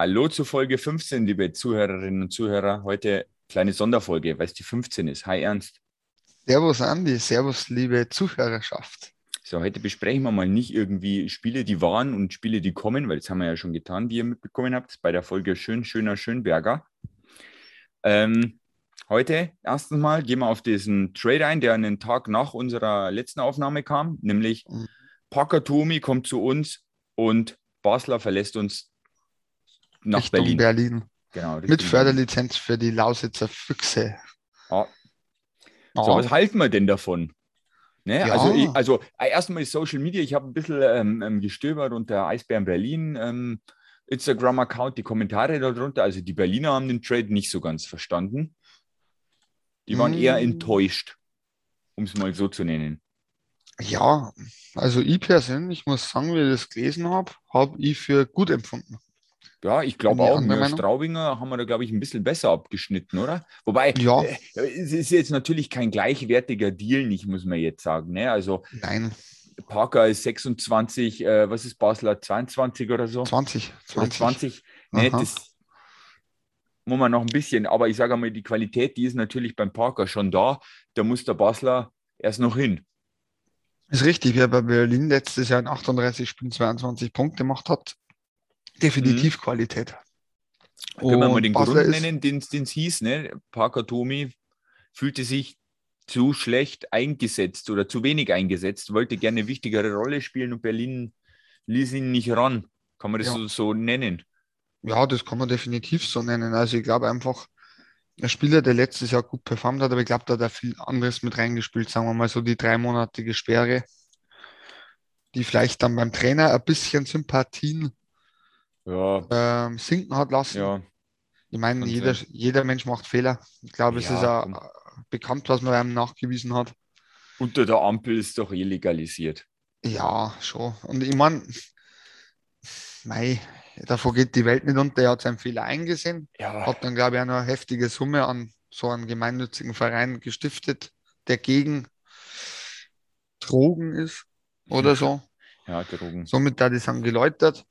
Hallo zu Folge 15, liebe Zuhörerinnen und Zuhörer. Heute kleine Sonderfolge, weil es die 15 ist. Hi Ernst. Servus Andi, Servus liebe Zuhörerschaft. So, heute besprechen wir mal nicht irgendwie Spiele, die waren und Spiele, die kommen, weil das haben wir ja schon getan, wie ihr mitbekommen habt, bei der Folge Schön, Schöner, Schönberger. Ähm, heute erstens mal gehen wir auf diesen Trade ein, der einen Tag nach unserer letzten Aufnahme kam, nämlich mhm. Parker Tomi kommt zu uns und Basler verlässt uns nach Richtung Berlin. Berlin. Genau, Mit Förderlizenz für die Lausitzer Füchse. Ja. So, was halten wir denn davon? Ne? Ja. Also, ich, also äh, erstmal ist Social Media, ich habe ein bisschen ähm, ähm, gestöbert unter Eisbären Berlin ähm, Instagram-Account, die Kommentare darunter. Also die Berliner haben den Trade nicht so ganz verstanden. Die waren Mm. eher enttäuscht, um es mal so zu nennen. Ja, also ich persönlich muss sagen, wie ich das gelesen habe, habe ich für gut empfunden. Ja, ich glaube auch, wir? Straubinger haben wir da, glaube ich, ein bisschen besser abgeschnitten, oder? Wobei, Ja. äh, es ist jetzt natürlich kein gleichwertiger Deal, nicht, muss man jetzt sagen. Ne? Also Nein, Parker ist 26, äh, was ist Basler, 22 oder so? 20. Oder 20. 20. Ne, das muss man noch ein bisschen, aber ich sage mal, die Qualität, die ist natürlich beim Parker schon da. Da muss der Basler erst noch hin. Ist richtig, wer bei Berlin letztes Jahr in 38 Spielen 22 Punkte gemacht hat. Definitiv Qualität. Können wir mal den Basler Grund nennen, den es hieß, ne? Parker Tomi fühlte sich zu schlecht eingesetzt oder zu wenig eingesetzt, wollte gerne eine wichtigere Rolle spielen und Berlin ließ ihn nicht ran. Kann man das Ja. so, so nennen? Ja, das kann man definitiv so nennen. Also ich glaube einfach, ein Spieler, der letztes Jahr gut performt hat, aber ich glaube, da hat er viel anderes mit reingespielt, sagen wir mal so die dreimonatige Sperre, die vielleicht dann beim Trainer ein bisschen Sympathien Ja, ähm, sinken hat lassen. ja. Ich meine, jeder, jeder Mensch macht Fehler. Ich glaube, es Ja, ist ja komm. bekannt, was man einem nachgewiesen hat. Unter der Ampel ist doch eh legalisiert. Ja, schon. Und ich meine, mei, davor geht die Welt nicht unter. Er hat seinen Fehler eingesehen. Ja, hat dann, glaube ich, auch noch eine heftige Summe an so einen gemeinnützigen Verein gestiftet, der gegen Drogen ist oder so. ja Drogen. Somit da die sagen geläutert.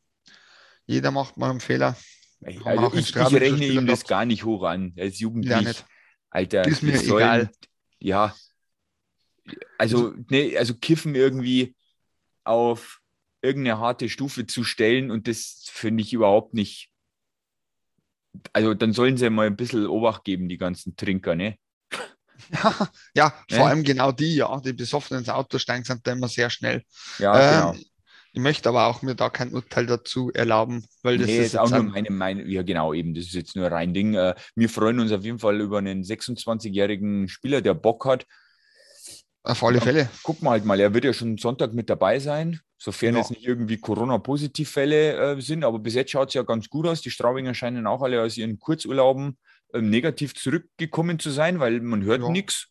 Jeder macht mal einen Fehler. Wir Also ich, ich rechne ihm das gar nicht hoch an. Er ist jugendlich. Ja, nicht. Alter, Ist mir sollen- egal. Ja. Also, ne, also Kiffen irgendwie auf irgendeine harte Stufe zu stellen und das finde ich überhaupt nicht. Also dann sollen sie mal ein bisschen Obacht geben, die ganzen Trinker, ne? Ja, ja, vor Ne? allem genau die, ja, die besoffen ins Auto steigen, sind da immer sehr schnell. Ja, Ähm, genau. Ich möchte aber auch mir da kein Urteil dazu erlauben, weil das Nee, ist ist auch jetzt nur ein- meine Meinung. Ja, genau, eben. Das ist jetzt nur rein Ding. Äh, Wir freuen uns auf jeden Fall über einen 26-jährigen Spieler, der Bock hat. auf alle Ja. Fälle. Gucken wir halt mal, er wird ja schon Sonntag mit dabei sein, sofern Ja. jetzt nicht irgendwie Corona-Positivfälle äh, sind. Aber bis jetzt schaut es ja ganz gut aus. Die Straubinger scheinen auch alle aus ihren Kurzurlauben ähm, negativ zurückgekommen zu sein, weil man hört Ja. nichts.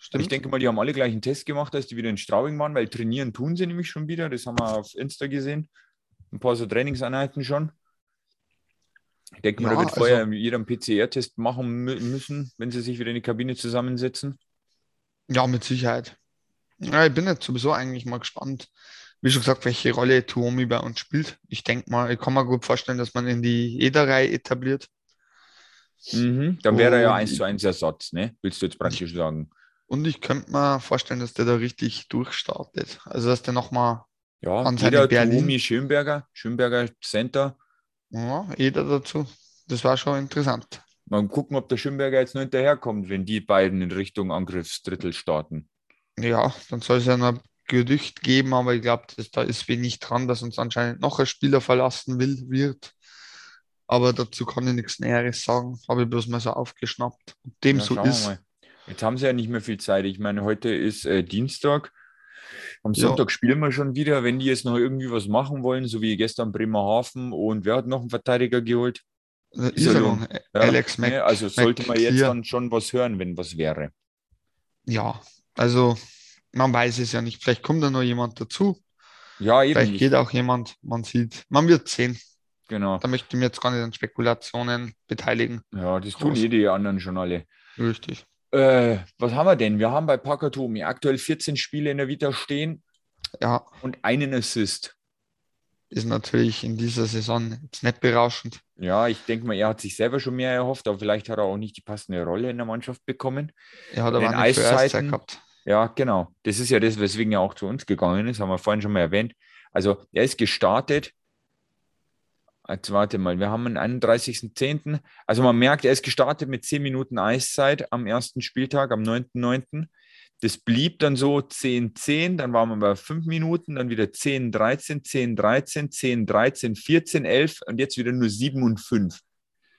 Stimmt. Ich denke mal, die haben alle gleich einen Test gemacht, als die wieder in Straubing waren, weil trainieren tun sie nämlich schon wieder. Das haben wir auf Insta gesehen. Ein paar so Trainingseinheiten schon. Ich denke mal, Ja, da wird also- vorher jeder einen PCR-Test machen mü müssen, wenn sie sich wieder in die Kabine zusammensetzen. Ja, mit Sicherheit. Ja, ich bin jetzt sowieso eigentlich mal gespannt, wie schon gesagt, welche Rolle Tuomi bei uns spielt. Ich denke mal, ich kann mir gut vorstellen, dass man in die Ederei etabliert. Mhm. Dann wäre er ja eins zu eins Ersatz, ne? Willst du jetzt praktisch sagen? Und ich könnte mir vorstellen, dass der da richtig durchstartet. Also, dass der nochmal, Ja, An seine jeder Berlin. Tuomi Schönberger, Schönberger Center. ja, Eder dazu. Das war schon interessant. Mal gucken, ob der Schönberger jetzt noch hinterherkommt, wenn die beiden in Richtung Angriffsdrittel starten. Ja, dann soll es ja noch Gerücht geben, aber ich glaube, da ist wenig dran, dass uns anscheinend noch ein Spieler verlassen will, wird. Aber dazu kann ich nichts Näheres sagen. Habe ich bloß mal so aufgeschnappt. Ob dem Ja, so ist. mal. Jetzt haben sie ja nicht mehr viel Zeit. Ich meine, heute ist äh, Dienstag. Am Ja. Sonntag spielen wir schon wieder. Wenn die jetzt noch irgendwie was machen wollen, so wie gestern Bremerhaven und wer hat noch einen Verteidiger geholt? Äh, Iserlohn. Ja, Alex Mac. ne, Also sollte man jetzt McClear. dann schon was hören, wenn was wäre. Ja, also man weiß es ja nicht. Vielleicht kommt da noch jemand dazu. Ja, eben. Vielleicht Ich, geht auch jemand. Man sieht. Man wird sehen. genau. Da möchte ich mir jetzt gar nicht an Spekulationen beteiligen. Ja, das tun eh die anderen schon alle. Richtig. Äh, was haben wir denn? Wir haben bei Parker Tomi aktuell 14 Spiele in der Vita stehen Ja, und einen Assist. ist natürlich in dieser Saison jetzt nicht berauschend. Ja, ich denke mal, er hat sich selber schon mehr erhofft, aber vielleicht hat er auch nicht die passende Rolle in der Mannschaft bekommen. Er hat aber nicht für Eiszeit Eiszeiten- gehabt. Ja, genau. Das ist ja das, weswegen er auch zu uns gegangen ist, haben wir vorhin schon mal erwähnt. Also er ist gestartet. Jetzt warte mal, wir haben den 31.10. Also man merkt, er ist gestartet mit 10 Minuten Eiszeit am ersten Spieltag, am 9.9. Das blieb dann so 10-10, dann waren wir bei 5 Minuten, dann wieder 10-13, 10-13, 10-13, 14-11 und jetzt wieder nur 7 und 5.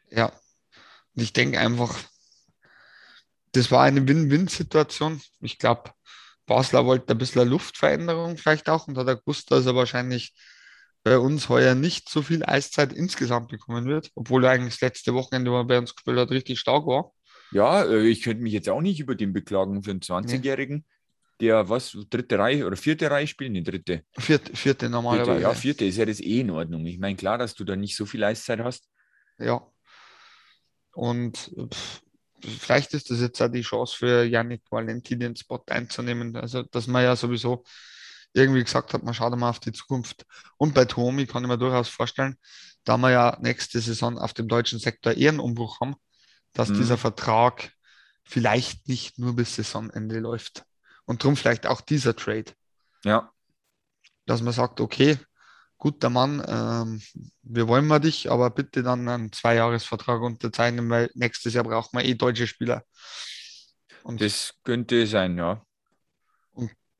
Ja. Ich denke einfach, das war eine Win-Win-Situation. Ich glaube, Basler wollte ein bisschen Luftveränderung vielleicht auch und hat er gewusst, dass er wahrscheinlich bei uns heuer nicht so viel Eiszeit insgesamt bekommen wird, obwohl er eigentlich das letzte Wochenende, wo er bei uns gespielt hat, richtig stark war. Ja, äh, ich könnte mich jetzt auch nicht über den beklagen für einen 20-Jährigen, der was, dritte Reihe oder vierte Reihe spielt? Nee, dritte. Vierte, vierte normalerweise. Vierte, ja, vierte ist ja das eh in Ordnung. Ich meine, klar, dass du da nicht so viel Eiszeit hast. Ja. Und pff, vielleicht ist das jetzt auch die Chance für Yannick Valenti, den Spot einzunehmen. Also, dass man ja sowieso irgendwie gesagt hat, man schaut mal auf die Zukunft. Und bei Tomi kann ich mir durchaus vorstellen, da wir ja nächste Saison auf dem deutschen Sektor eher einen Umbruch haben, dass Mhm. dieser Vertrag vielleicht nicht nur bis Saisonende läuft. Und darum vielleicht auch dieser Trade Ja, dass man sagt, okay, guter Mann, ähm, wir wollen mal dich, aber bitte dann einen Zweijahresvertrag unterzeichnen, weil nächstes Jahr braucht man eh deutsche Spieler. Und das könnte sein, ja.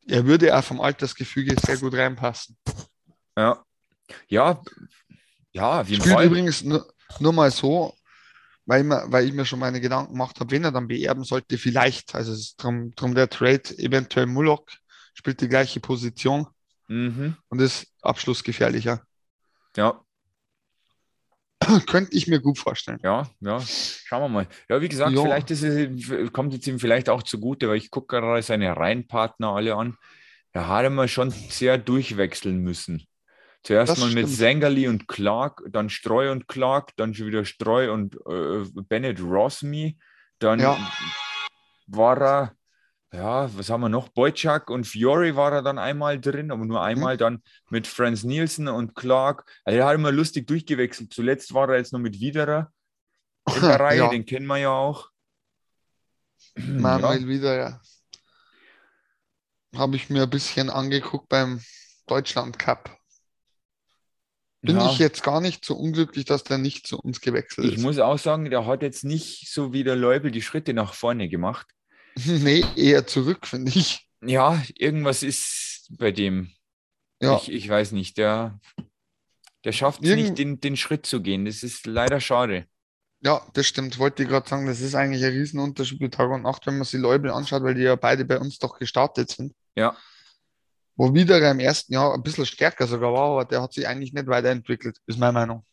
Er würde auch vom Altersgefüge sehr gut reinpassen. Ja, ja, ja, jeden Spielt Fall. übrigens nur, nur mal so, weil, ich mir, weil ich mir schon meine Gedanken gemacht habe, wen er dann beerben sollte, vielleicht. Also es ist drum, drum der Trade, eventuell Mullock spielt die gleiche Position Mhm. und ist abschlussgefährlicher. Ja, Könnte ich mir gut vorstellen. ja, ja. Schauen wir mal. Ja, wie gesagt, Ja. vielleicht es, kommt es ihm vielleicht auch zugute, weil ich gucke gerade seine Reihenpartner alle an. Da hat er mal schon sehr durchwechseln müssen. Zuerst Das mal mit stimmt. Sengeli und Clark, dann Streu und Clark, dann schon wieder Streu und äh, Bennett Rosmi. Dann Ja. war er, ja, was haben wir noch? Boyczak und Fiore war er dann einmal drin, aber nur einmal dann mit Franz Nielsen und Clark. Also er hat immer lustig durchgewechselt. Zuletzt war er jetzt noch mit Widerer in der Reihe, Ja. den kennen wir ja auch. Manuel ja. Habe ich mir ein bisschen angeguckt beim Deutschland Cup. Bin Ja. ich jetzt gar nicht so unglücklich, dass der nicht zu uns gewechselt Ich ist. muss auch sagen, der hat jetzt nicht so wie der Leubel die Schritte nach vorne gemacht. Nee, eher zurück, finde ich. Ja, irgendwas ist bei dem. Ja, Ich, ich weiß nicht, der, der schafft es nicht, den, den Schritt zu gehen. Das ist leider schade. ja, das stimmt. Wollte ich gerade sagen, das ist eigentlich ein Riesenunterschied mit Tag und Nacht, wenn man sich Leubel anschaut, weil die ja beide bei uns doch gestartet sind. Ja, Wo wieder im ersten Jahr ein bisschen stärker sogar war, aber der hat sich eigentlich nicht weiterentwickelt, ist meine Meinung.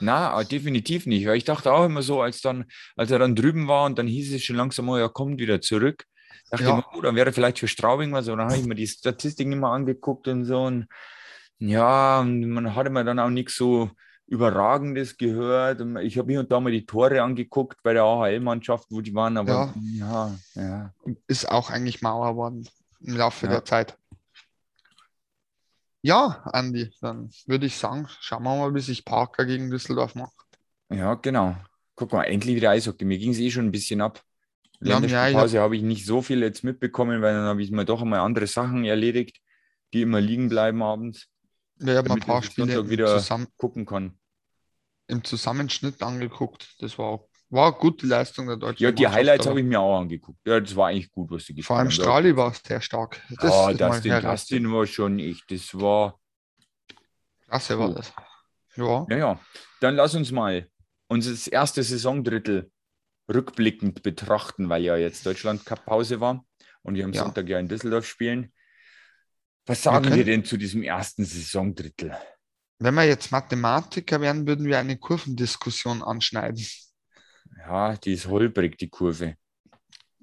Na, definitiv nicht. Weil ich dachte auch immer so, als, dann, als er dann drüben war und dann hieß es schon langsam, oh, er kommt wieder zurück. Dachte Ja. ich mir, oh, dann wäre vielleicht für Straubing was. Und dann habe ich mir die Statistiken immer angeguckt und so. Und ja, und man hatte mir dann auch nichts so Überragendes gehört. Ich habe hier und da mal die Tore angeguckt bei der AHL-Mannschaft, wo die waren, aber ja, ja. Ist auch eigentlich Mauer worden im Laufe Ja. der Zeit. Ja, Andi, dann würde ich sagen, schauen wir mal, wie sich Parker gegen Düsseldorf macht. Ja, genau. Guck mal, endlich wieder Eishockey. Mir ging es eh schon ein bisschen ab. Ja, ja, ich Länderspielpause habe ich nicht so viel jetzt mitbekommen, weil dann habe ich mal doch einmal andere Sachen erledigt, die immer liegen bleiben abends, Wir haben ein Damit paar ich Spiele wieder- Zusammen gucken kann. im Zusammenschnitt angeguckt. Das war, war gut die Leistung der deutschen Ja, die Mannschaft, Highlights habe ich mir auch angeguckt. Ja, das war eigentlich gut, was sie Vor allem gespielt haben. Strahli war sehr stark. Das Ja, Dustin, heraus- Dustin war schon echt, das war, Klasse war Cool. das. Ja, ja, ja. Dann lass uns mal unser erste Saisondrittel rückblickend betrachten, weil ja jetzt Deutschland-Cup-Pause war und wir am Ja. Sonntag ja in Düsseldorf spielen. Was sagen wir, können- denn zu diesem ersten Saisondrittel? wenn wir jetzt Mathematiker wären, würden wir eine Kurvendiskussion anschneiden. Ja, die ist holprig, die Kurve.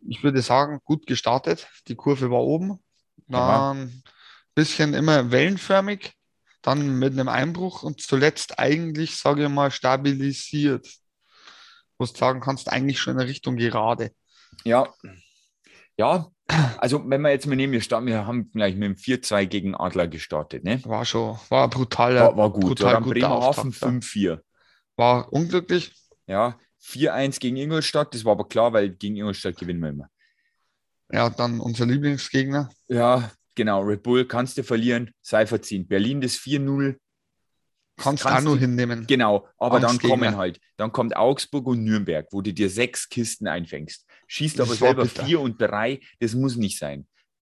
Ich würde sagen, gut gestartet. Die Kurve war oben. Ja. Dann ein bisschen immer wellenförmig. Dann mit einem Einbruch und zuletzt eigentlich, sage ich mal, stabilisiert. Wo du sagen kannst, eigentlich schon in Richtung gerade. Ja, Ja, also wenn wir jetzt mal nehmen, wir, starten, wir haben gleich mit dem 4-2 gegen Adler gestartet. Ne? War schon, war brutal. War, war gut. brutal guter Bremerhaven Auftakt, 5-4. War unglücklich. Ja, 4-1 gegen Ingolstadt, das war aber klar, weil gegen Ingolstadt gewinnen wir immer. Ja, dann unser Lieblingsgegner. Ja, genau, Red Bull kannst du verlieren, sei verziehen. Berlin das 4-0, Kannst, Kannst auch nur hinnehmen. genau, aber dann kommen halt, dann kommt Augsburg und Nürnberg, wo du dir sechs Kisten einfängst. Schießt aber selber bitter. vier und drei, das muss nicht sein.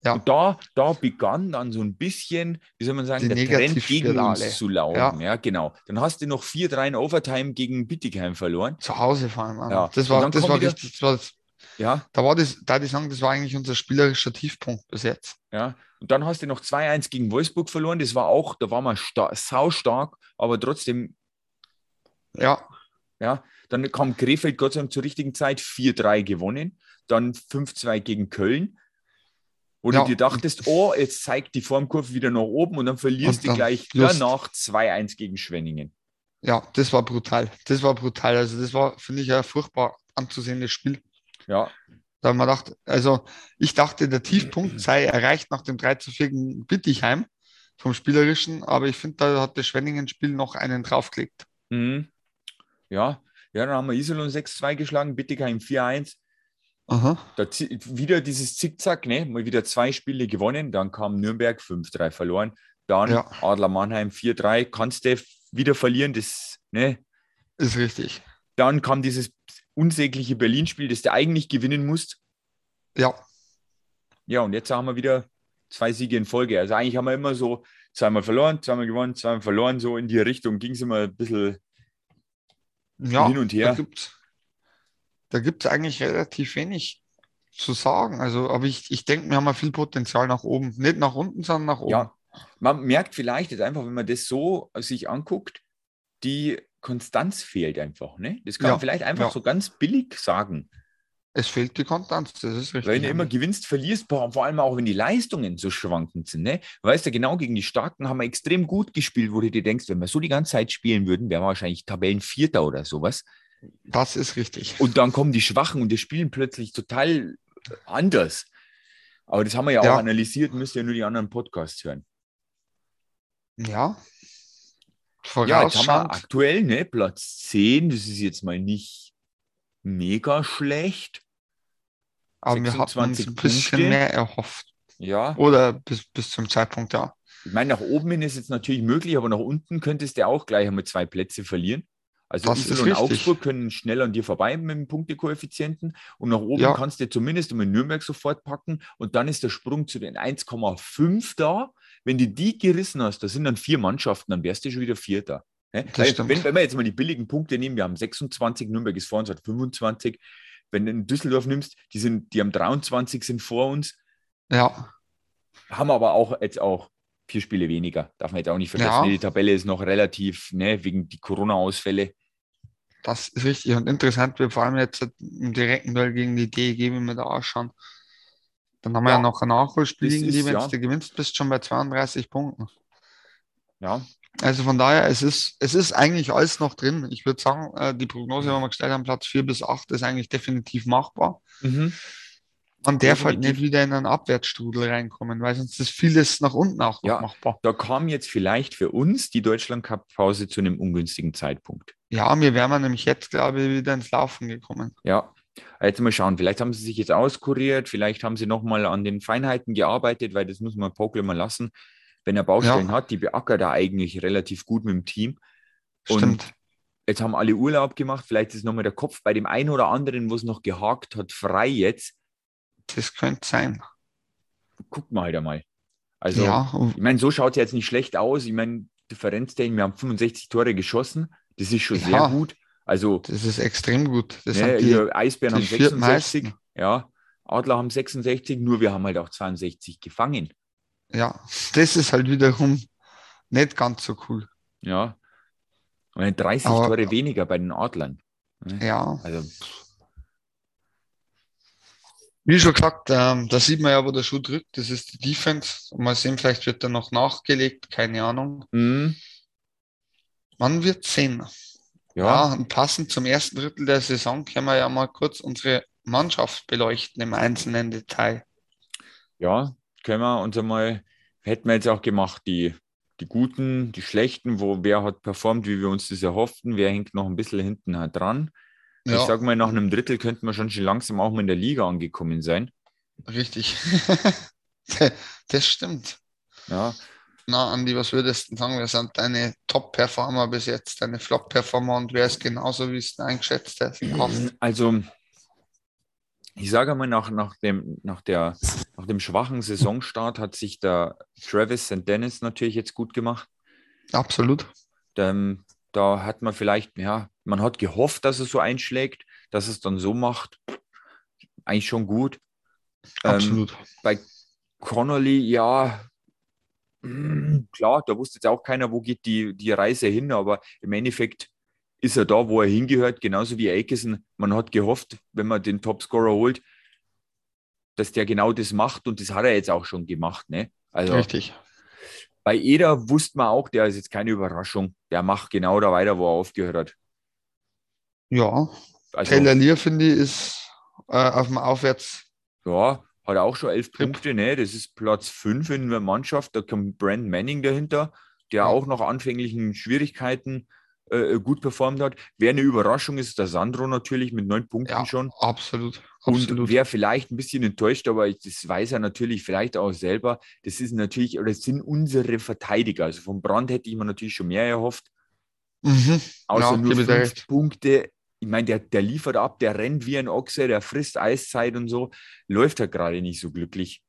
Ja. Und da, da begann dann so ein bisschen, wie soll man sagen, Die der Trend gegen uns zu laufen. Ja. genau. Dann hast du noch 4-3 in Overtime gegen Bittigheim verloren. Zu Hause vor allem. auch. Ja. Das war, das war wieder- richtig. Das war, das- Ja, da war das, da die sagen, das war eigentlich unser spielerischer Tiefpunkt bis jetzt. ja. Und dann hast du noch 2-1 gegen Wolfsburg verloren. Das war auch, da war man sta sau stark, aber trotzdem Ja, Ja, dann kam Krefeld Gott sei Dank zur richtigen Zeit 4-3 gewonnen, dann 5-2 gegen Köln, wo Ja. du dir dachtest, oh, jetzt zeigt die Formkurve wieder nach oben und dann verlierst Und du gleich Lust. danach 2-1 gegen Schwenningen. ja, das war brutal. Das war brutal. Also das war, finde ich, ein furchtbar anzusehendes Spiel. Ja, Da haben wir gedacht, also ich dachte, der Tiefpunkt sei erreicht nach dem 3 zu 4 gegen Bittigheim vom Spielerischen, aber ich finde, da hat das Schwenningen-Spiel noch einen draufgelegt. mhm. ja, ja, dann haben wir Iserlohn 6-2 geschlagen, Bittigheim 4-1. Aha. Da wieder dieses Zickzack, ne? mal wieder zwei Spiele gewonnen, dann kam Nürnberg 5-3 verloren, dann Ja. Adler Mannheim 4-3, kannst du wieder verlieren, das, ne? Ist richtig. Dann kam dieses unsägliche Berlin-Spiel, das du eigentlich gewinnen musst. Ja, Ja, und jetzt haben wir wieder zwei Siege in Folge. Also eigentlich haben wir immer so zweimal verloren, zweimal gewonnen, zweimal verloren. So in die Richtung ging es immer ein bisschen. ja. Hin und her. Da gibt da gibt's eigentlich relativ wenig zu sagen. Also, aber ich, ich denke, wir haben ja viel Potenzial nach oben. Nicht nach unten, sondern nach oben. Ja, man merkt vielleicht jetzt einfach, wenn man das so sich anguckt, die Konstanz fehlt einfach. Ne? Das kann Ja, man vielleicht einfach ja. so ganz billig sagen. Es fehlt die Konstanz, das ist richtig. Weil du immer gewinnst, verlierst, vor vor allem auch wenn die Leistungen so schwankend sind. Ne? Weißt du, genau gegen die Starken haben wir extrem gut gespielt, wo du dir denkst, wenn wir so die ganze Zeit spielen würden, wären wir wahrscheinlich Tabellenvierter oder sowas. Das ist richtig. Und dann kommen die Schwachen und die spielen plötzlich total anders. Aber das haben wir ja, Ja. auch analysiert, müsst ihr nur die anderen Podcasts hören. Ja. Ja, jetzt haben wir aktuell ne, Platz 10, das ist jetzt mal nicht mega schlecht. aber wir hatten uns 26 ein bisschen Punkte. mehr erhofft. Ja, Oder bis, bis zum Zeitpunkt, ja. ich meine, nach oben hin ist jetzt natürlich möglich, aber nach unten könntest du auch gleich einmal zwei Plätze verlieren. Also Das Isel und richtig. Augsburg können schnell an dir vorbei mit dem Punktekoeffizienten und nach oben Ja. kannst du zumindest einmal Nürnberg sofort packen und dann ist der Sprung zu den 1,5 da. Wenn du die gerissen hast, das sind dann vier Mannschaften, dann wärst du schon wieder Vierter. Ne? Wenn, wenn wir jetzt mal die billigen Punkte nehmen, wir haben 26, Nürnberg ist vor uns, hat 25. Wenn du in Düsseldorf nimmst, die, sind, die haben 23, sind vor uns, Ja, haben aber auch jetzt auch vier Spiele weniger. Darf man jetzt auch nicht vergessen. Ja. Die Tabelle ist noch relativ, ne, wegen die Corona-Ausfälle. das ist richtig und interessant wird vor allem jetzt im direkten Duell gegen die DEG, wie wir da ausschauen. Dann haben wir Ja. ja noch ein Nachholspiel gegen die, wenn ja. du gewinnst, bist schon bei 32 Punkten. Ja, Also von daher, es ist, es ist eigentlich alles noch drin. Ich würde sagen, äh, die Prognose, die wir gestellt haben, Platz 4 bis 8, ist eigentlich definitiv machbar. Mhm. Man darf halt nicht wieder in einen Abwärtsstrudel reinkommen, weil sonst ist vieles nach unten auch noch Ja. machbar. da kam jetzt vielleicht für uns die Deutschland-Cup-Pause zu einem ungünstigen Zeitpunkt. Ja, wir wären nämlich jetzt, glaube ich, wieder ins Laufen gekommen. Ja, jetzt mal schauen. Vielleicht haben sie sich jetzt auskuriert, vielleicht haben sie nochmal an den Feinheiten gearbeitet, weil das muss man Pokel mal lassen. Wenn er Baustellen Ja. hat, die beackert er eigentlich relativ gut mit dem Team. Und Stimmt. jetzt haben alle Urlaub gemacht. Vielleicht ist nochmal der Kopf bei dem einen oder anderen, wo es noch gehakt hat, frei jetzt. Das könnte sein. Guckt mal halt einmal. Also, ja, ich meine, so schaut es jetzt nicht schlecht aus. Ich meine, Differenzdenken, wir haben 65 Tore geschossen. Das ist schon sehr Ja. gut. Also, das ist extrem gut. Das ne, die, Eisbären haben 66. viertmeisten. Ja, Adler haben 66, nur wir haben halt auch 62 gefangen. Ja, das ist halt wiederum nicht ganz so cool. Ja. Und dann 30 Aber- Tore weniger bei den Adlern. Ne? Ja, Also, wie schon gesagt, ähm, da sieht man ja, wo der Schuh drückt. Das ist die Defense. Mal sehen, vielleicht wird er noch nachgelegt. Keine Ahnung. mh, Man wird sehen. ja, Ja, und passend zum ersten Drittel der Saison können wir ja mal kurz unsere Mannschaft beleuchten im einzelnen Detail. Ja, können wir uns einmal, hätten wir jetzt auch gemacht, die, die Guten, die Schlechten, wo wer hat performt, wie wir uns das erhofften, wer hängt noch ein bisschen hinten dran. Ja. Ich sag mal, nach einem Drittel könnten wir schon, schon langsam auch mal in der Liga angekommen sein. Richtig. das stimmt. Ja. Na, Andi, was würdest du sagen? Wer sind deine Top-Performer bis jetzt, deine Flop-Performer und wer ist genauso, wie es eingeschätzt hast? Also, ich sage mal, nach, nach, dem, nach, der, nach dem schwachen Saisonstart hat sich der Travis St. Dennis natürlich jetzt gut gemacht. Absolut. Ähm, da hat man vielleicht, ja, man hat gehofft, dass es so einschlägt, dass es dann so macht. Eigentlich schon gut. Ähm, Absolut. Ähm, bei Connolly, ja, hm, klar, da wusste jetzt auch keiner, wo geht die, die Reise hin, aber im Endeffekt ist er da, wo er hingehört, genauso wie Aikison. Man hat gehofft, wenn man den Topscorer holt, dass der genau das macht und das hat er jetzt auch schon gemacht. Ne? Also, Richtig. Bei Eder wusste man auch, der ist jetzt keine Überraschung. Der macht genau da weiter, wo er aufgehört hat. Ja. Also, Taylor finde ich, ist äh, auf dem Aufwärts. Ja, hat auch schon elf Punkte. Ne? Das ist Platz fünf in der Mannschaft. Da kommt Brand Manning dahinter, der ja. auch nach anfänglichen Schwierigkeiten äh, gut performt hat. Wer eine Überraschung ist, der Sandro natürlich mit neun Punkten ja, schon. Absolut. absolut. Und wer vielleicht ein bisschen enttäuscht, aber das weiß er natürlich vielleicht auch selber, das ist natürlich, oder das sind unsere Verteidiger. Also vom Brand hätte ich mir natürlich schon mehr erhofft. Mhm. Außer ja, nur fünf recht. Punkte. Ich meine, der, der liefert ab, der rennt wie ein Ochse, der frisst Eiszeit und so. Läuft halt gerade nicht so glücklich.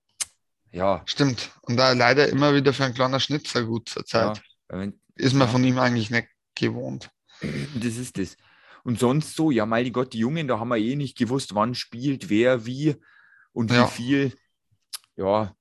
Ja. Stimmt. Und da leider immer wieder für ein kleiner Schnitzer gut zur Zeit. Ja, ist man ja. von ihm eigentlich nicht gewohnt. Das ist das. Und sonst so, ja, mein Gott, die Jungen, da haben wir eh nicht gewusst, wann spielt wer wie und ja. wie viel. Ja,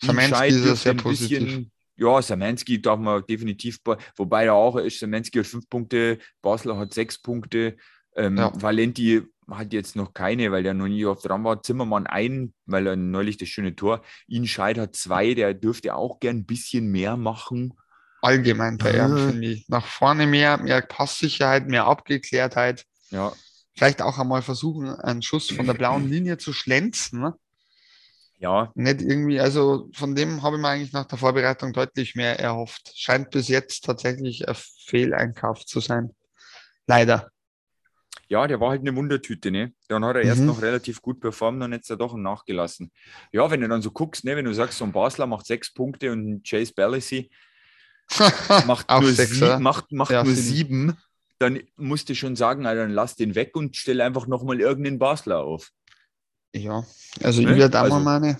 Samansky ist sehr positiv. Bisschen, ja, Samansky darf man definitiv, wobei da auch ist, Samansky hat fünf Punkte, Basler hat sechs Punkte, ähm, ja. Valenti hat jetzt noch keine, weil der noch nie oft dran war. Zimmermann ein, weil er neulich das schöne Tor. Inscheid hat zwei, der dürfte auch gern ein bisschen mehr machen allgemein bei ihm, finde ich. Nach vorne mehr, mehr Passsicherheit, mehr Abgeklärtheit. Ja. Vielleicht auch einmal versuchen, einen Schuss von der blauen Linie zu schlenzen. Ne? Ja. Nicht irgendwie, also von dem habe ich mir eigentlich nach der Vorbereitung deutlich mehr erhofft. Scheint bis jetzt tatsächlich ein Fehleinkauf zu sein. Leider. Ja, der war halt eine Wundertüte, ne? Dann hat er mhm. erst noch relativ gut performt und jetzt er doch nachgelassen. Ja, wenn du dann so guckst, ne, wenn du sagst, so ein Basler macht sechs Punkte und Chase Ballacy macht nur, sechs, sieb, macht, macht ja, nur sieben, dann musst du schon sagen, also dann lass den weg und stell einfach nochmal irgendeinen Basler auf. Ja, also ne? ich werde also, mal meine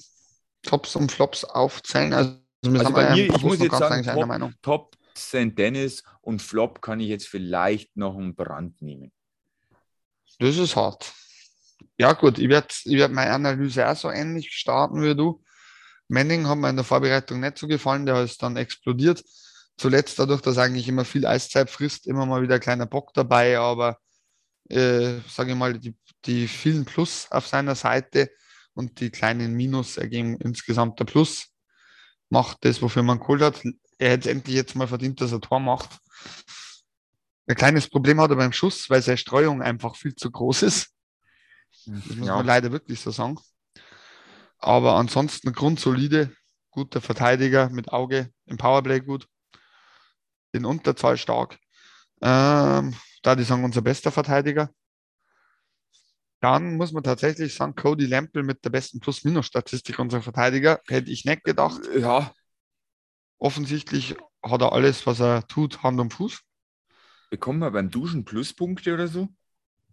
Tops und Flops aufzählen. Also, also bei mir, ich muss jetzt sagen, Top, Top St. Dennis und Flop kann ich jetzt vielleicht noch einen Brand nehmen. Das ist hart. Ja, gut, ich werde ich werd meine Analyse auch so ähnlich starten wie du. Manning hat mir in der Vorbereitung nicht so gefallen, der ist dann explodiert zuletzt dadurch, dass eigentlich immer viel Eiszeit frisst, immer mal wieder ein kleiner Bock dabei, aber äh, sage ich mal, die, die vielen Plus auf seiner Seite und die kleinen Minus ergeben insgesamt der Plus. Macht das, wofür man geholt hat. Er hätte endlich jetzt mal verdient, dass er Tor macht. Ein kleines Problem hat er beim Schuss, weil seine Streuung einfach viel zu groß ist. Das muss ja. man leider wirklich so sagen. Aber ansonsten grundsolide, guter Verteidiger mit Auge im Powerplay gut in Unterzahl stark. Ähm, da die sagen, unser bester Verteidiger. Dann muss man tatsächlich sagen, Cody Lampel mit der besten Plus-Minus-Statistik unserer Verteidiger. Hätte ich nicht gedacht. Ja. Offensichtlich hat er alles, was er tut, Hand und Fuß. Bekommen wir beim Duschen Pluspunkte oder so?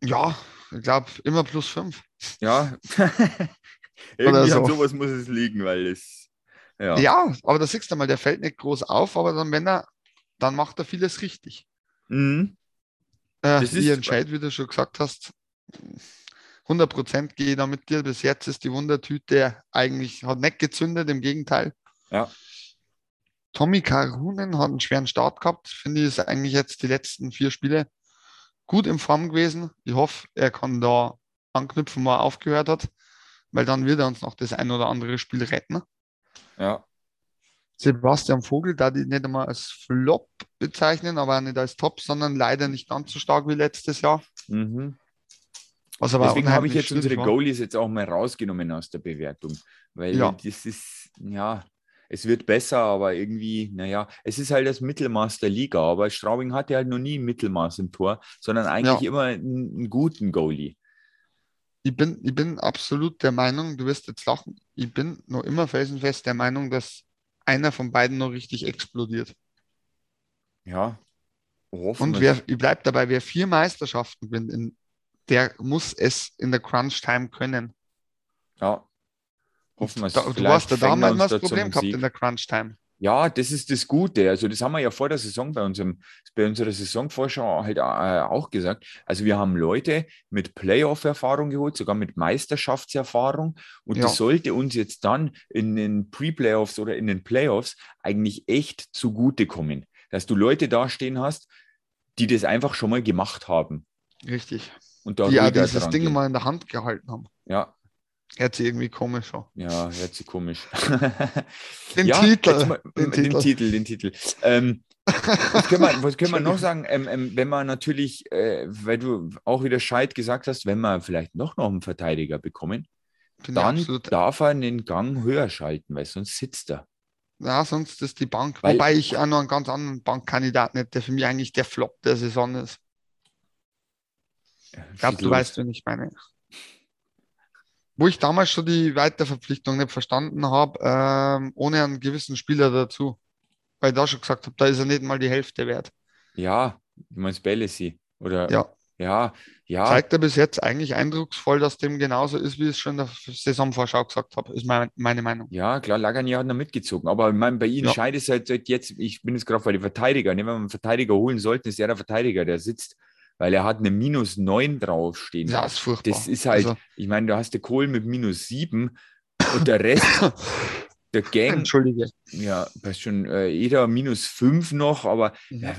Ja, ich glaube immer plus fünf. Ja. Irgendwie so. an sowas muss es liegen, weil es. Ja. ja, aber da siehst du mal, der fällt nicht groß auf, aber dann, wenn er dann macht er vieles richtig. Mhm. Äh, wie entscheidet, wie du schon gesagt hast, 100% gehe ich da mit dir. Bis jetzt ist die Wundertüte eigentlich, hat nicht gezündet, im Gegenteil. Ja. Tommy Karunen hat einen schweren Start gehabt. Finde ich, ist eigentlich jetzt die letzten vier Spiele gut in Form gewesen. Ich hoffe, er kann da anknüpfen, wo er aufgehört hat, weil dann wird er uns noch das ein oder andere Spiel retten. Ja. Sebastian Vogel, da die nicht einmal als Flop bezeichnen, aber auch nicht als Top, sondern leider nicht ganz so stark wie letztes Jahr. Mhm. Aber Deswegen habe ich jetzt unsere war. Goalies jetzt auch mal rausgenommen aus der Bewertung. Weil Ja. das ist, ja, es wird besser, aber irgendwie, naja, es ist halt das Mittelmaß der Liga. Aber Straubing hatte halt noch nie ein Mittelmaß im Tor, sondern eigentlich Ja. immer einen, einen guten Goalie. Ich bin, ich bin absolut der Meinung, du wirst jetzt lachen, ich bin noch immer felsenfest der Meinung, dass einer von beiden noch richtig explodiert. Ja. Und wer, ich bleibe dabei, wer vier Meisterschaften gewinnt, in, der muss es in der Crunch-Time können. Ja. Hoffen wir es. Da, du hast wir damals das da Problem gehabt in der Crunch-Time. Ja, das ist das Gute. Also, das haben wir ja vor der Saison bei unserem, bei unserer Saisonvorschau halt äh, auch gesagt. Also, wir haben Leute mit Playoff-Erfahrung geholt, sogar mit Meisterschaftserfahrung. Und Ja. das sollte uns jetzt dann in den Pre-Playoffs oder in den Playoffs eigentlich echt zugutekommen. Dass du Leute dastehen hast, die das einfach schon mal gemacht haben. Richtig. Und da Die ja ruhiger dieses Ding gehen. mal in der Hand gehalten haben. Ja, Hört sich irgendwie komisch an. ja, hört sich komisch. Den ja, Titel, mal- den den, Titel. Titel, den Titel. Ähm, was können wir, was können wir noch sagen? Ähm, ähm, wenn man natürlich, äh, weil du auch wieder Scheid gesagt hast, wenn wir vielleicht noch, noch einen Verteidiger bekommen, Bin dann darf er den Gang höher schalten, weil sonst sitzt er. ja, sonst ist die Bank. Weil- Wobei ich auch noch einen ganz anderen Bankkandidaten hätte, der für mich eigentlich der Flop der Saison ist. Ich glaube, du weißt, wen ich meine. Wo ich damals schon die Weiterverpflichtung nicht verstanden habe, ähm, ohne einen gewissen Spieler dazu. Weil ich da schon gesagt habe, da ist er nicht mal die Hälfte wert. Ja, du meinst Bellesi. Oder Ja, ja, ja, zeigt er bis jetzt eigentlich eindrucksvoll, dass dem genauso ist, wie ich es schon in der Saisonvorschau gesagt habe, ist meine, meine Meinung. Ja, klar, Lagani hat noch mitgezogen. Aber ich meine, bei Ihnen Ja. scheidet es halt seit jetzt, ich bin jetzt gerade bei den Verteidiger. Ne? Wenn wir einen Verteidiger holen sollten, ist er der Verteidiger, der sitzt, weil er hat eine minus 9 draufstehen. Ja, ist furchtbar. Das ist halt, Also, ich meine, du hast den Kohl mit minus 7 und der Rest, der Gang, Entschuldige. ja, weißt schon, äh, jeder minus 5 noch, aber Mhm. ja,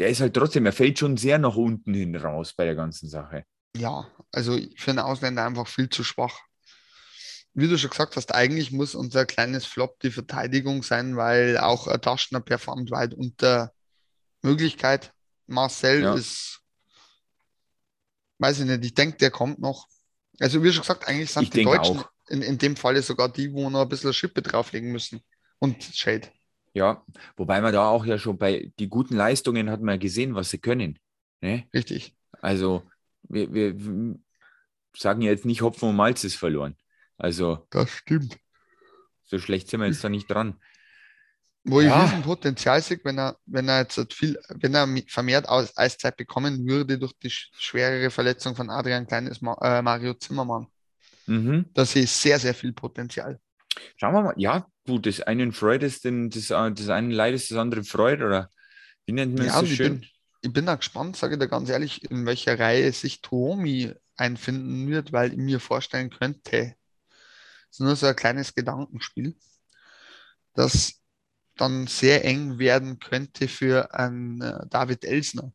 der ist halt trotzdem, er fällt schon sehr nach unten hin raus bei der ganzen Sache. Ja, also für einen Ausländer einfach viel zu schwach. Wie du schon gesagt hast, eigentlich muss unser kleines Flop die Verteidigung sein, weil auch Taschner performt weit unter Möglichkeit. Marcel Ja. ist, weiß ich nicht, ich denke, der kommt noch. Also wie schon gesagt, eigentlich sind Ich die Deutschen auch. in, in dem Falle sogar die, wo noch ein bisschen Schippe drauflegen müssen. Und Shade. Ja, wobei man da auch ja schon bei die guten Leistungen hat man ja gesehen, was sie können. Ne? Richtig. Also, wir, wir sagen ja jetzt nicht Hopfen und Malz ist verloren. Also, Das stimmt. so schlecht sind wir jetzt da nicht dran. Wo ich Ja. riesen Potenzial sehe, wenn er, wenn er jetzt viel, wenn er vermehrt Aus Eiszeit bekommen würde durch die sch- schwerere Verletzung von Adrian Kleines Ma äh, Mario Zimmermann. Mhm. Da sehe ich sehr, sehr viel Potenzial. Schauen wir mal. Ja, gut, das einen Freude ist denn, das, äh, das eine Leid ist das andere Freude, oder wie nennt man Ja, das so ich schön? bin, ich bin da gespannt, sage ich dir ganz ehrlich, in welcher Reihe sich Tuomi einfinden wird, weil ich mir vorstellen könnte, es ist nur so ein kleines Gedankenspiel, das dann sehr eng werden könnte für einen äh, David Elsner.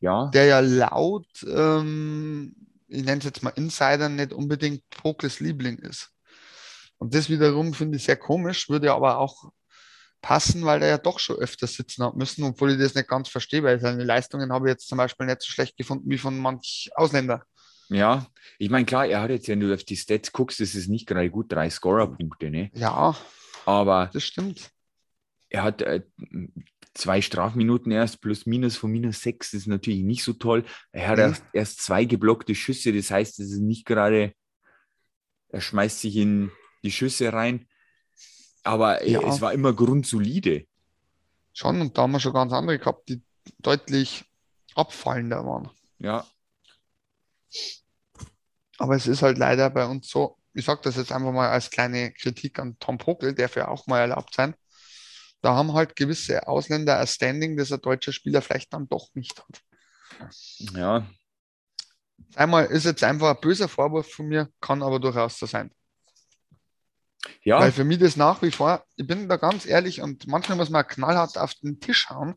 Ja, der ja laut, ähm, ich nenne es jetzt mal Insider, nicht unbedingt Pokles Liebling ist. Und das wiederum finde ich sehr komisch, würde aber auch passen, weil er ja doch schon öfter sitzen hat müssen, obwohl ich das nicht ganz verstehe, weil seine Leistungen habe ich jetzt zum Beispiel nicht so schlecht gefunden wie von manch Ausländer. ja. Ich meine, klar, er hat jetzt, wenn du auf die Stats guckst, das ist nicht gerade gut, drei Scorer-Punkte, ne? Ja, Aber das stimmt. Er hat äh, zwei Strafminuten erst, plus minus von minus sechs, das ist natürlich nicht so toll. Er hat Mhm. erst, erst zwei geblockte Schüsse, das heißt, es ist nicht gerade, er schmeißt sich in die Schüsse rein. Aber äh, Ja. es war immer grundsolide. Schon, und da haben wir schon ganz andere gehabt, die deutlich abfallender waren. Ja, Aber es ist halt leider bei uns so, ich sage das jetzt einfach mal als kleine Kritik an Tom Pokel, darf ja auch mal erlaubt sein. Da haben halt gewisse Ausländer ein Standing, das ein deutscher Spieler vielleicht dann doch nicht hat. ja, Einmal ist jetzt einfach ein böser Vorwurf von mir, kann aber durchaus so sein. ja, Weil für mich das nach wie vor, ich bin da ganz ehrlich und manchmal muss man knallhart auf den Tisch hauen,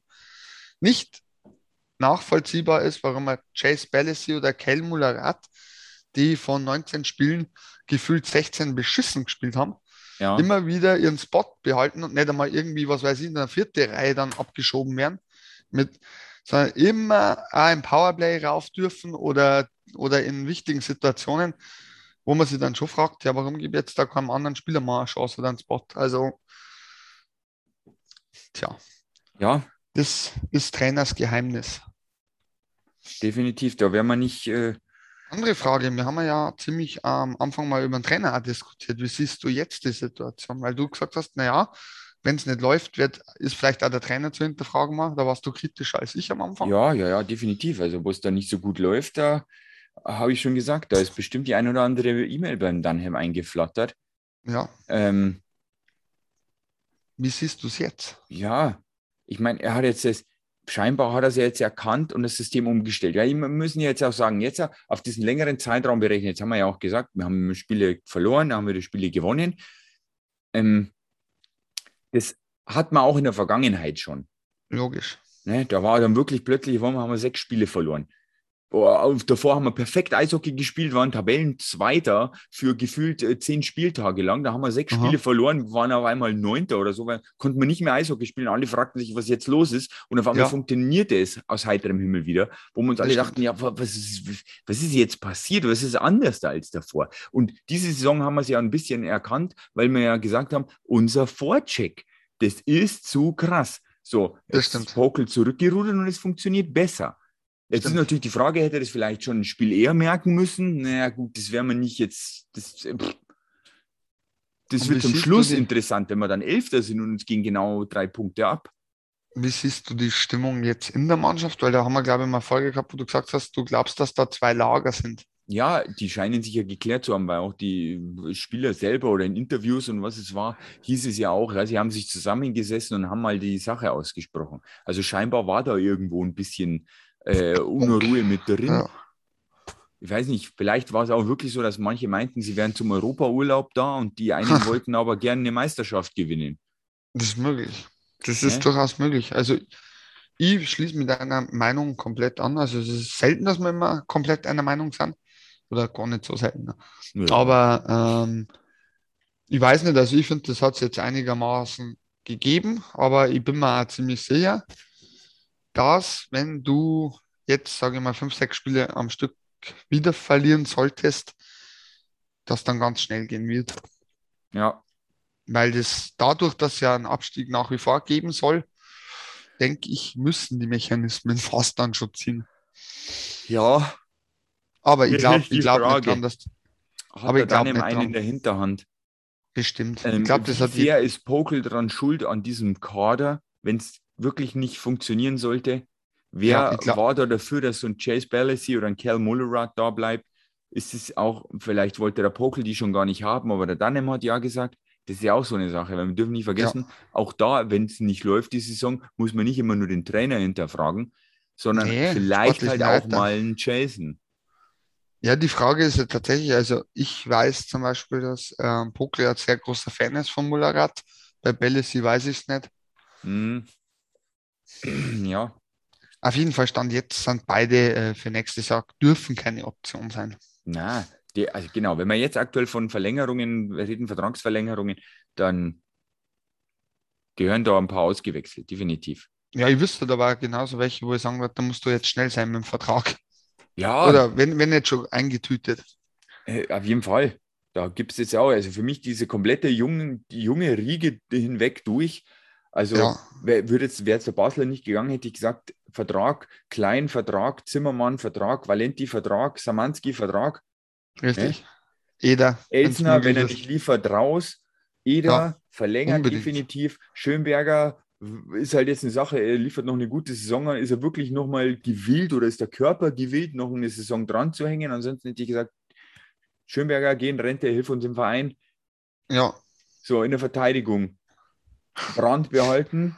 nicht nachvollziehbar ist, warum ein Chase Bellesi oder Kel Mullarat, die von 19 Spielen gefühlt 16 beschissen gespielt haben, ja. immer wieder ihren Spot behalten und nicht einmal irgendwie, was weiß ich, in der vierten Reihe dann abgeschoben werden. Mit sondern immer auch im Powerplay rauf dürfen oder, oder in wichtigen Situationen, wo man sich dann schon fragt, ja, warum gibt jetzt da keinem anderen Spieler mal eine Chance oder einen Spot? Also, tja. Ja. Das ist Trainers Geheimnis. Definitiv, da werden wir nicht. Äh Andere Frage, wir haben ja ziemlich am Anfang mal über den Trainer auch diskutiert. Wie siehst du jetzt die Situation? Weil du gesagt hast, naja, wenn es nicht läuft, wird, ist vielleicht auch der Trainer zu hinterfragen mal. Da warst du kritischer als ich am Anfang. Ja, ja, ja, definitiv. Also, wo es da nicht so gut läuft, da habe ich schon gesagt, da ist bestimmt die ein oder andere E-Mail beim Dunham eingeflattert. Ja. Ähm, Wie siehst du es jetzt? ja, ich meine, er hat jetzt das, scheinbar hat er es ja jetzt erkannt und das System umgestellt. Ja, wir müssen jetzt auch sagen, jetzt auf diesen längeren Zeitraum berechnen, jetzt haben wir ja auch gesagt, wir haben Spiele verloren, haben wir die Spiele gewonnen. Ähm, das hat man auch in der Vergangenheit schon. Logisch. Ne? Da war dann wirklich plötzlich, wir, haben wir sechs Spiele verloren. Boah, davor haben wir perfekt Eishockey gespielt, waren Tabellenzweiter für gefühlt äh, zehn Spieltage lang. Da haben wir sechs Aha. Spiele verloren, waren auf einmal Neunter oder so, weil konnten wir nicht mehr Eishockey spielen. Alle fragten sich, was jetzt los ist. Und auf einmal Ja. funktionierte es aus heiterem Himmel wieder, wo wir uns alle dachten, ja, wa- was ist, was ist jetzt passiert? Was ist anders da als davor? Und diese Saison haben wir es ja ein bisschen erkannt, weil wir ja gesagt haben, unser Vorcheck, das ist zu krass. So, Das jetzt Pokel zurückgerudert und es funktioniert besser. Jetzt ist Stimmt. natürlich die Frage, hätte er das vielleicht schon ein Spiel eher merken müssen? Naja, gut, das wäre man nicht jetzt. Das, äh, pff. das Und wird zum Schluss interessant, wenn wir dann Elfter sind und uns gehen genau drei Punkte ab. Wie siehst du die Stimmung jetzt in der Mannschaft? Weil da haben wir, glaube ich, mal eine Folge gehabt, wo du gesagt hast, du glaubst, dass da zwei Lager sind. Ja, die scheinen sich ja geklärt zu haben, weil auch die Spieler selber oder in Interviews und was es war, hieß es ja auch, ja, sie haben sich zusammengesessen und haben mal die Sache ausgesprochen. Also scheinbar war da irgendwo ein bisschen äh, Unruhe mit drin. Ja. ich weiß nicht, vielleicht war es auch wirklich so, dass manche meinten, sie wären zum Europaurlaub da und die einen wollten aber gerne eine Meisterschaft gewinnen. Das ist möglich. Das Ja. ist durchaus möglich. Also ich schließe mit deiner Meinung komplett an. Also es ist selten, dass wir immer komplett einer Meinung sind. Oder gar nicht so selten. ne? Ja. Aber ähm, ich weiß nicht, also ich finde, das hat es jetzt einigermaßen gegeben, aber ich bin mir auch ziemlich sicher, dass wenn du jetzt, sage ich mal, fünf, sechs Spiele am Stück wieder verlieren solltest, das dann ganz schnell gehen wird. ja, Weil das dadurch, dass ja ein Abstieg nach wie vor geben soll, denke ich, müssen die Mechanismen fast dann schon ziehen. ja, Aber ich glaube ich glaub nicht dran, dass hat Aber er ich glaub dann nicht einen dran. in der Hinterhand. bestimmt. Ähm, ich glaube, das wie hat sehr ist Pokel dran schuld an diesem Kader, wenn es wirklich nicht funktionieren sollte? Wer Ja, war da dafür, dass so ein Chase Balassi oder ein Cal Mullerat da bleibt? Ist es auch, vielleicht wollte der Pokel die schon gar nicht haben, aber der Dunham hat ja gesagt, das ist ja auch so eine Sache, weil wir dürfen nicht vergessen, auch da, wenn es nicht läuft, die Saison, muss man nicht immer nur den Trainer hinterfragen, sondern Nee, vielleicht halt auch Leiter. mal einen Jason. Ja, die Frage ist ja tatsächlich, also ich weiß zum Beispiel, dass ähm, Pokle ein sehr großer Fan ist von Mullarat. Bei Bellesi weiß ich es nicht. Hm. Ja, Auf jeden Fall stand jetzt, sind beide äh, für nächstes Jahr, dürfen keine Option sein. Na, die, also genau, wenn wir jetzt aktuell von Verlängerungen reden, Vertragsverlängerungen, dann gehören da ein paar ausgewechselt, definitiv. Ja, ich wüsste da aber genauso welche, wo ich sagen würde, da musst du jetzt schnell sein mit dem Vertrag. Ja, Oder wenn, wenn nicht schon eingetütet. äh, auf jeden Fall. Da gibt es jetzt auch, also für mich diese komplette jungen, junge Riege hinweg durch. Also Ja. wäre jetzt, wäre jetzt der Basler nicht gegangen, hätte ich gesagt, Vertrag, Klein, Vertrag, Zimmermann, Vertrag, Valenti, Vertrag, Samanski, Vertrag. Richtig? Eder, wenn's Elsner, wenn er nicht liefert, raus. Eder Ja, verlängert unbedingt. definitiv. Schönberger ist halt jetzt eine Sache, er liefert noch eine gute Saison an. Ist er wirklich nochmal gewillt oder ist der Körper gewillt, noch eine Saison dran zu hängen? Ansonsten hätte ich gesagt, Schönberger gehen, Rente, hilf uns im Verein. Ja, So, in der Verteidigung. Brand behalten.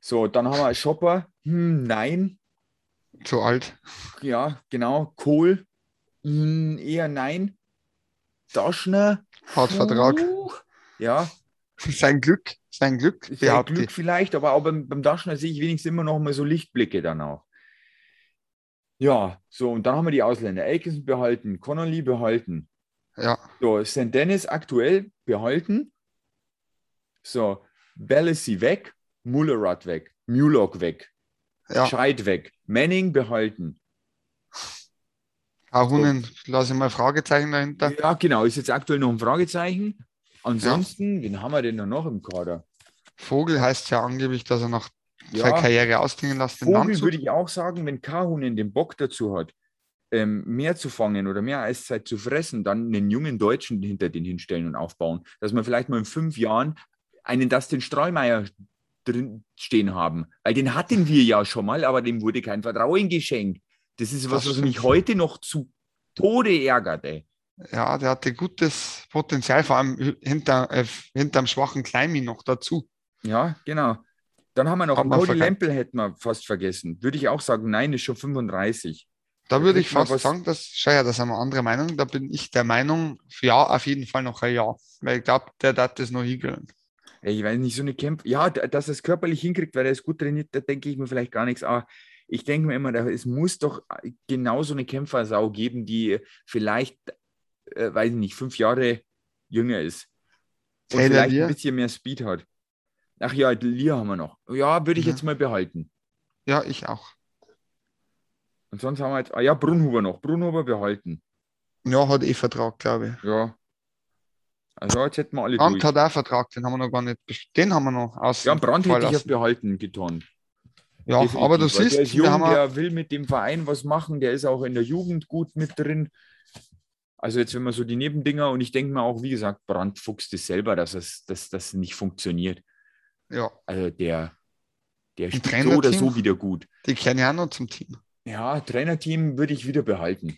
So, dann haben wir Schopper. Hm, nein. zu alt. Ja, genau. Kohl. Hm, eher nein. Daschner. Hat Vertrag. Puh. Ja, Sein Glück, sein Glück, Sein Glück ich. vielleicht, aber auch beim, beim Daschner sehe ich wenigstens immer noch mal so Lichtblicke dann auch. Ja, so, und dann haben wir die Ausländer. Elkison behalten, Connolly behalten. Ja, So, St. Dennis aktuell behalten. So, Balassi weg, Mullerat weg, Mulock weg. Ja. Scheid weg. Manning behalten. Kahunen, lasse ich mal Fragezeichen dahinter. Ja, genau. Ist jetzt aktuell noch ein Fragezeichen. Ansonsten, wen haben wir denn noch im Kader? Vogel heißt ja angeblich, dass er noch Ja. seine Karriere ausklingen lässt Vogel würde ich auch sagen, wenn Kahunen den Bock dazu hat, ähm, mehr zu fangen oder mehr Eiszeit zu fressen, dann einen jungen Deutschen hinter den hinstellen und aufbauen. Dass wir vielleicht mal in fünf Jahren einen Dustin Straumeier drin stehen haben. Weil den hatten wir ja schon mal, aber dem wurde kein Vertrauen geschenkt. Das ist was, Das was mich heute noch zu Tode ärgert. Ey. Ja, der hatte gutes Potenzial, vor allem hinter, äh, hinterm schwachen Kleimi noch dazu. Ja, genau. Dann haben wir noch Cody. Lempel, hätten wir fast vergessen. Würde ich auch sagen, nein, ist schon 35. Da würde ich fast was- sagen, dass, schau ja, da sind wir andere Meinung. Da bin ich der Meinung, ja, auf jeden Fall noch ein Ja. Weil ich glaube, der darf das noch hingehen. Ja, Ich weiß nicht, so eine Kämpfe. Ja, dass er es körperlich hinkriegt, weil er ist gut trainiert, da denke ich mir vielleicht gar nichts. Aber ich denke mir immer, es muss doch genauso eine Kämpfersau geben, die vielleicht, äh, weiß ich nicht, fünf Jahre jünger ist. Und Taylor vielleicht Lear? ein bisschen mehr Speed hat. Ach ja, Lear haben wir noch. Ja, würde ich Ja. jetzt mal behalten. Ja, ich auch. Und sonst haben wir jetzt, ah ja, Brunhuber noch. Brunhuber behalten. Ja, hat eh Vertrag, glaube Ja. Also jetzt hätten wir alle. Brandt durch. hat auch Vertrag, den haben wir noch gar nicht. Den haben wir noch aus. Ja, Brand hätte ich auf behalten getan. Ja, Definitiv, aber du siehst, der ist jung, der will mit dem Verein was machen, der ist auch in der Jugend gut mit drin. Also jetzt, wenn man so die Nebendinger und ich denke mir auch, wie gesagt, Brandt fuchst es selber, dass das dass das nicht funktioniert. ja, Also der, der spielt so oder so wieder gut. die kennen ja auch noch zum Team. Ja, Trainerteam würde ich wieder behalten.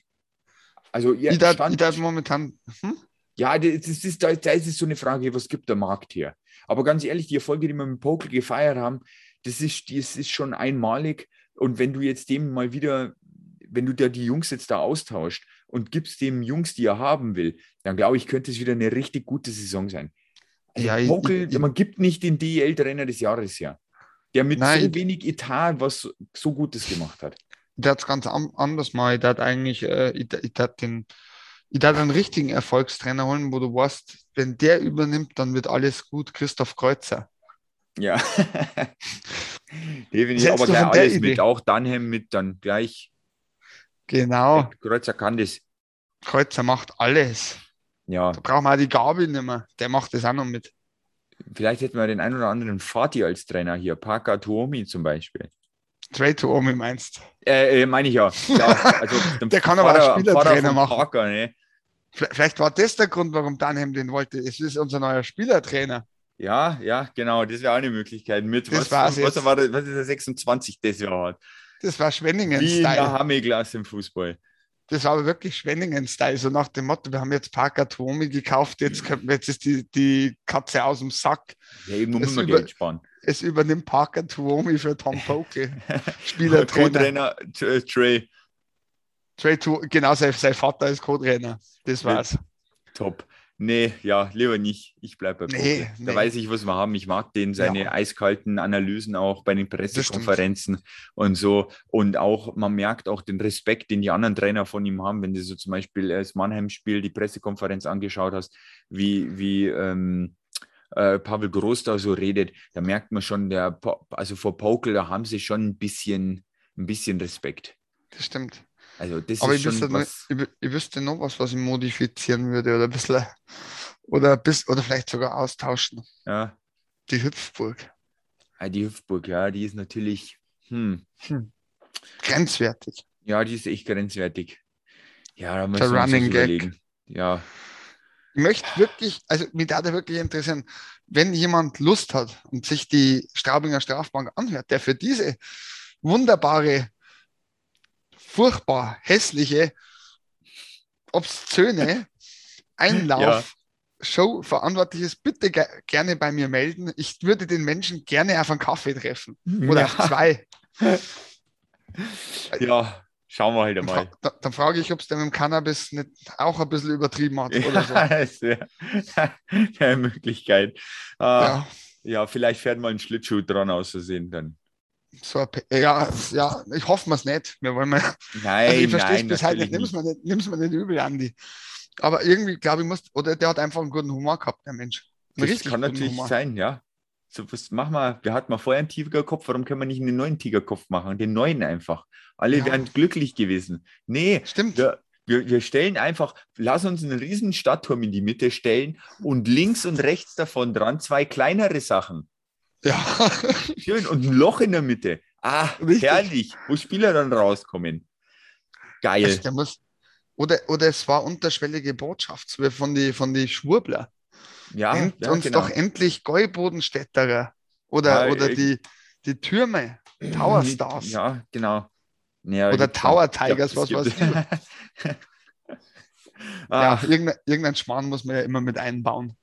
Also ja, ich darf, Stand- ich darf momentan. Hm? Ja, das ist, da da ist es so eine Frage, was gibt der Markt her? Aber ganz ehrlich, die Erfolge, die wir mit Pokel gefeiert haben, das ist, das ist schon einmalig. Und wenn du jetzt dem mal wieder, wenn du da die Jungs jetzt da austauscht und gibst dem Jungs, die er haben will, dann glaube ich, könnte es wieder eine richtig gute Saison sein. Also Ja, Pokel, man gibt nicht den DEL-Trainer des Jahres her, der mit Nein, so wenig Etat was so Gutes gemacht hat. Der hat es ganz an, anders mal. Ich darf eigentlich, äh, ich darf den, ich darf einen richtigen Erfolgstrainer holen, wo du weißt, wenn der übernimmt, dann wird alles gut. Christoph Kreuzer. Ja. Definitiv, aber du gleich alles Idee? mit, auch Dunham mit, dann gleich. Genau. Kreuzer kann das. Kreuzer macht alles. Ja, Da brauchen wir auch die Gabi nicht mehr. Der macht das auch noch mit. vielleicht hätten wir den einen oder anderen Fatih als Trainer hier. Parker Tuomi zum Beispiel. Trade to Omi meinst. Äh, äh meine ich ja. ja also, Der kann aber auch Spielertrainer machen. Parker, ne? Vielleicht war das der Grund, warum Dunham den wollte. Es ist unser neuer Spielertrainer. Ja, ja, genau. Das wäre auch eine Möglichkeit. Mit Das was, was, war das, was ist der 26 das Jahr hat? Das war Wie in der Schwenningen-Style. Hammerklasse im Fußball. Das war aber wirklich Schwenningen-Style. So nach dem Motto, wir haben jetzt Parker Tuomi gekauft, jetzt, könnten wir, jetzt ist die, die Katze aus dem Sack. Ja, eben, muss man über- Geld sparen. Es übernimmt Parker Tuomi für Tom Poke. Spielertrainer. Co-Trainer äh, Trey. Trey Tu- genau, sein, sein Vater ist Co-Trainer. Das war's. Top. Nee, ja, lieber nicht. Ich bleibe bei Nee, nee. Da weiß ich, was wir haben. Ich mag den, seine Ja. eiskalten Analysen auch bei den Pressekonferenzen und so. Und auch, man merkt auch den Respekt, den die anderen Trainer von ihm haben, wenn du so zum Beispiel das Mannheim-Spiel, die Pressekonferenz angeschaut hast, wie, wie ähm, äh, Pavel Groß da so redet, da merkt man schon, der, also vor Pokel, da haben sie schon ein bisschen, ein bisschen Respekt. Das stimmt. Also das Aber ist ich schon wüsste, noch- was. ich, wü- ich wüsste noch was, was ich modifizieren würde oder ein bisschen oder, bis, oder vielleicht sogar austauschen. Ja, Die Hüpfburg. Ah, die Hüpfburg, ja, die ist natürlich, hm, Grenzwertig. ja, die ist echt grenzwertig. Ja, da müssen wir uns was Gag. überlegen. Ja, Ich möchte wirklich, also mich würde wirklich interessieren, wenn jemand Lust hat und sich die Straubinger Strafbank anhört, der für diese wunderbare, furchtbar hässliche, obszöne Einlauf-Show verantwortlich ist, bitte ge gerne bei mir melden. Ich würde den Menschen gerne auf einen Kaffee treffen oder auf zwei. ja, schauen wir halt Dann, mal. fra da, dann frage ich, ob es dem Cannabis nicht auch ein bisschen übertrieben hat oder so. Ja, das wäre eine Möglichkeit. Ah, Ja, ja. vielleicht fährt mal ein Schlittschuh dran aus Versehen dann. So ein ja, ja, ich hoffe es nicht. Wir wollen mal, Nein, also ich verstehe es bis heute nicht. Nimm's mir nicht, nimm's mir nicht übel, Andi. Aber irgendwie, glaube ich, muss, oder der hat einfach einen guten Humor gehabt, der Mensch. Einen Das kann natürlich Humor. sein, ja. So, was machen wir? Wir hatten mal vorher einen Tigerkopf, warum können wir nicht einen neuen Tigerkopf machen? Den neuen einfach. Alle Ja. wären glücklich gewesen. Nee, Stimmt. wir, wir, wir stellen einfach, lass uns einen riesen Stadtturm in die Mitte stellen und links und rechts davon dran zwei kleinere Sachen. Ja. Schön und ein Loch in der Mitte. Ah, Richtig. herrlich, wo Spieler dann rauskommen. Geil. Also der muss, oder, oder es war unterschwellige Botschaft von die, von die Schwurbler. Ja, Ent, ja uns genau. doch endlich Gäubodenstädterer oder, Ja, oder äh, die, die Türme, Tower Stars Ja, genau. Ja, oder Tower. Tigers, was weiß ich. ah, Ja, irgendein, irgendein Schmarrn muss man ja immer mit einbauen.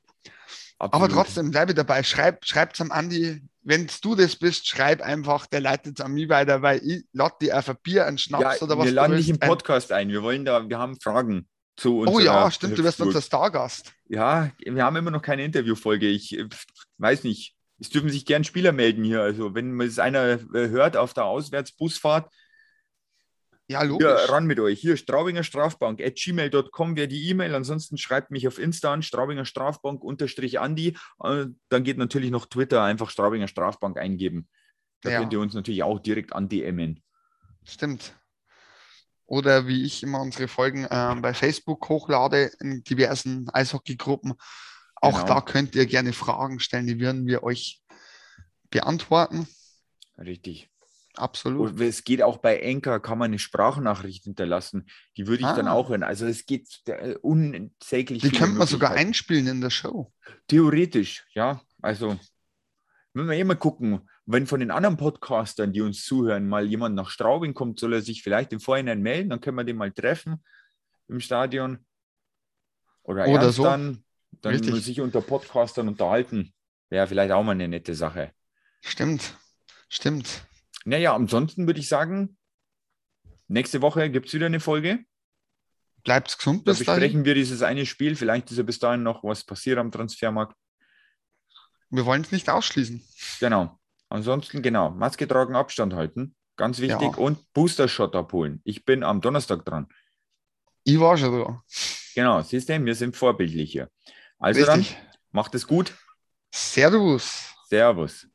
Aber absolut. trotzdem, bleibe dabei. Schreib, schreib's am Andi. Wenn du das bist, schreib einfach, der leitet es an mich weiter, weil ich lade dir einfach Bier, einen Schnaps Ja, oder was wir laden dich im ein. Podcast ein. Wir wollen da, wir haben Fragen zu uns. Oh ja, stimmt, du wirst unser Stargast. Ja, wir haben immer noch keine Interviewfolge. Ich äh, weiß nicht. Es dürfen sich gern Spieler melden hier. Also, wenn es einer äh, hört auf der Auswärtsbusfahrt, Ja, logisch. hier ran mit euch. Hier Straubinger Strafbank at gmail.com wäre die E-Mail. Ansonsten schreibt mich auf Insta an, Straubinger Strafbank unterstrich Andi. Äh, Dann geht natürlich noch Twitter, einfach Straubinger Strafbank eingeben. Da Ja. könnt ihr uns natürlich auch direkt an DMen. Stimmt. Oder wie ich immer unsere Folgen ähm, bei Facebook hochlade in diversen Eishockeygruppen. Auch Genau. da könnt ihr gerne Fragen stellen, die werden wir euch beantworten. Richtig. Absolut. Und es geht auch bei Enker, kann man eine Sprachnachricht hinterlassen. Die würde ich dann Ah. auch hören. Also es geht äh, unsäglich. Die könnte man sogar einspielen in der Show. Theoretisch, ja. Also, wenn wir immer gucken, wenn von den anderen Podcastern, die uns zuhören, mal jemand nach Straubing kommt, soll er sich vielleicht im Vorhinein melden, dann können wir den mal treffen im Stadion. Oder, Oder so. dann, dann Richtig. sich unter Podcastern unterhalten. Wäre vielleicht auch mal eine nette Sache. Stimmt. Stimmt. Naja, ansonsten würde ich sagen, nächste Woche gibt es wieder eine Folge. Bleibt gesund Da bis dahin. besprechen wir dieses eine Spiel. Vielleicht ist ja bis dahin noch was passiert am Transfermarkt. Wir wollen es nicht ausschließen. Genau. Ansonsten, genau, Maske tragen, Abstand halten. Ganz wichtig. Ja. Und Booster-Shot abholen. Ich bin am Donnerstag dran. Ich war schon da. Genau, siehst du, wir sind vorbildlich hier. Also Richtig. dann, macht es gut. Servus. Servus.